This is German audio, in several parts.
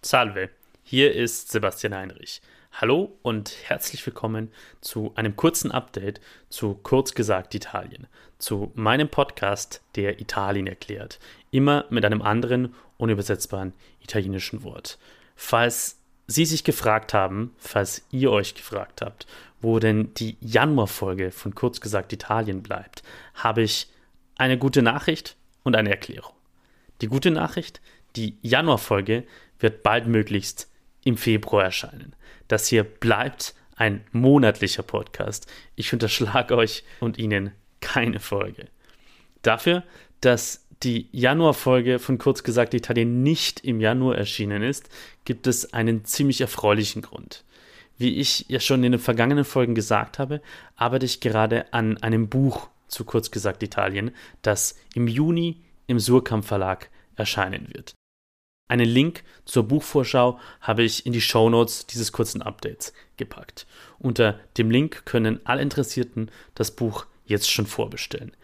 Salve, hier ist Sebastian Heinrich. Hallo und herzlich willkommen zu einem kurzen Update zu Kurz gesagt Italien, zu meinem Podcast, der Italien erklärt, immer mit einem anderen unübersetzbaren italienischen Wort. Falls Sie sich gefragt haben, falls ihr euch gefragt habt, wo denn die Januarfolge von Kurz gesagt Italien bleibt, habe ich eine gute Nachricht und eine Erklärung. Die gute Nachricht, die Januarfolge wird baldmöglichst im Februar erscheinen. Das hier bleibt ein monatlicher Podcast. Ich unterschlage euch und Ihnen keine Folge. Dafür, dass die Januarfolge von kurz gesagt Italien nicht im Januar erschienen ist, gibt es einen ziemlich erfreulichen Grund. Wie ich ja schon in den vergangenen Folgen gesagt habe, arbeite ich gerade an einem Buch zu kurz gesagt Italien, das im Juni im Surkamp Verlag erscheinen wird. Einen Link zur Buchvorschau habe ich in die Shownotes dieses kurzen Updates gepackt. Unter dem Link können alle Interessierten das Buch jetzt schon vorbestellen.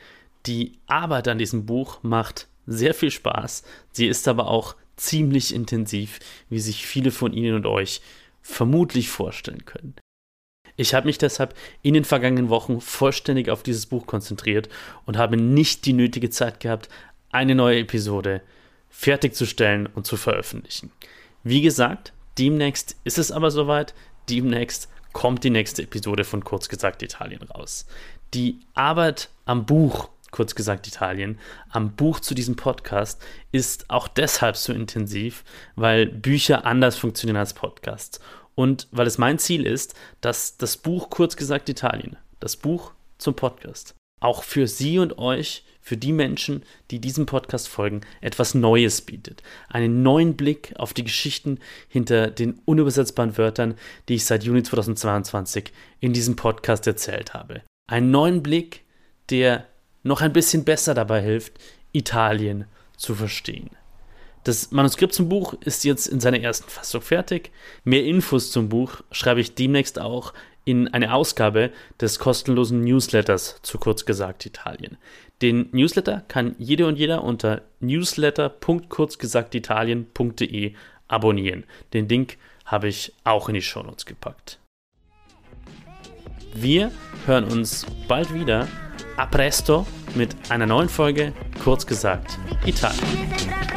Die Arbeit an diesem Buch macht sehr viel Spaß. Sie ist aber auch ziemlich intensiv, wie sich viele von Ihnen und euch vermutlich vorstellen können. Ich habe mich deshalb in den vergangenen Wochen vollständig auf dieses Buch konzentriert und habe nicht die nötige Zeit gehabt, eine neue Episode fertigzustellen und zu veröffentlichen. Wie gesagt, demnächst ist es aber soweit, demnächst kommt die nächste Episode von Kurz gesagt Italien raus. Die Arbeit am Buch, kurz gesagt Italien, am Buch zu diesem Podcast ist auch deshalb so intensiv, weil Bücher anders funktionieren als Podcasts. Und weil es mein Ziel ist, dass das Buch kurz gesagt Italien, das Buch zum Podcast, auch für Sie und euch für die Menschen, die diesem Podcast folgen, etwas Neues bietet. Einen neuen Blick auf die Geschichten hinter den unübersetzbaren Wörtern, die ich seit Juni 2022 in diesem Podcast erzählt habe. Einen neuen Blick, der noch ein bisschen besser dabei hilft, Italien zu verstehen. Das Manuskript zum Buch ist jetzt in seiner ersten Fassung fertig. Mehr Infos zum Buch schreibe ich demnächst auch in eine Ausgabe des kostenlosen Newsletters zu kurz gesagt Italien. Den Newsletter kann jede und jeder unter newsletter.kurzgesagtitalien.de abonnieren. Den Link habe ich auch in die Shownotes gepackt. Wir hören uns bald wieder. A presto mit einer neuen Folge Kurz gesagt Italien.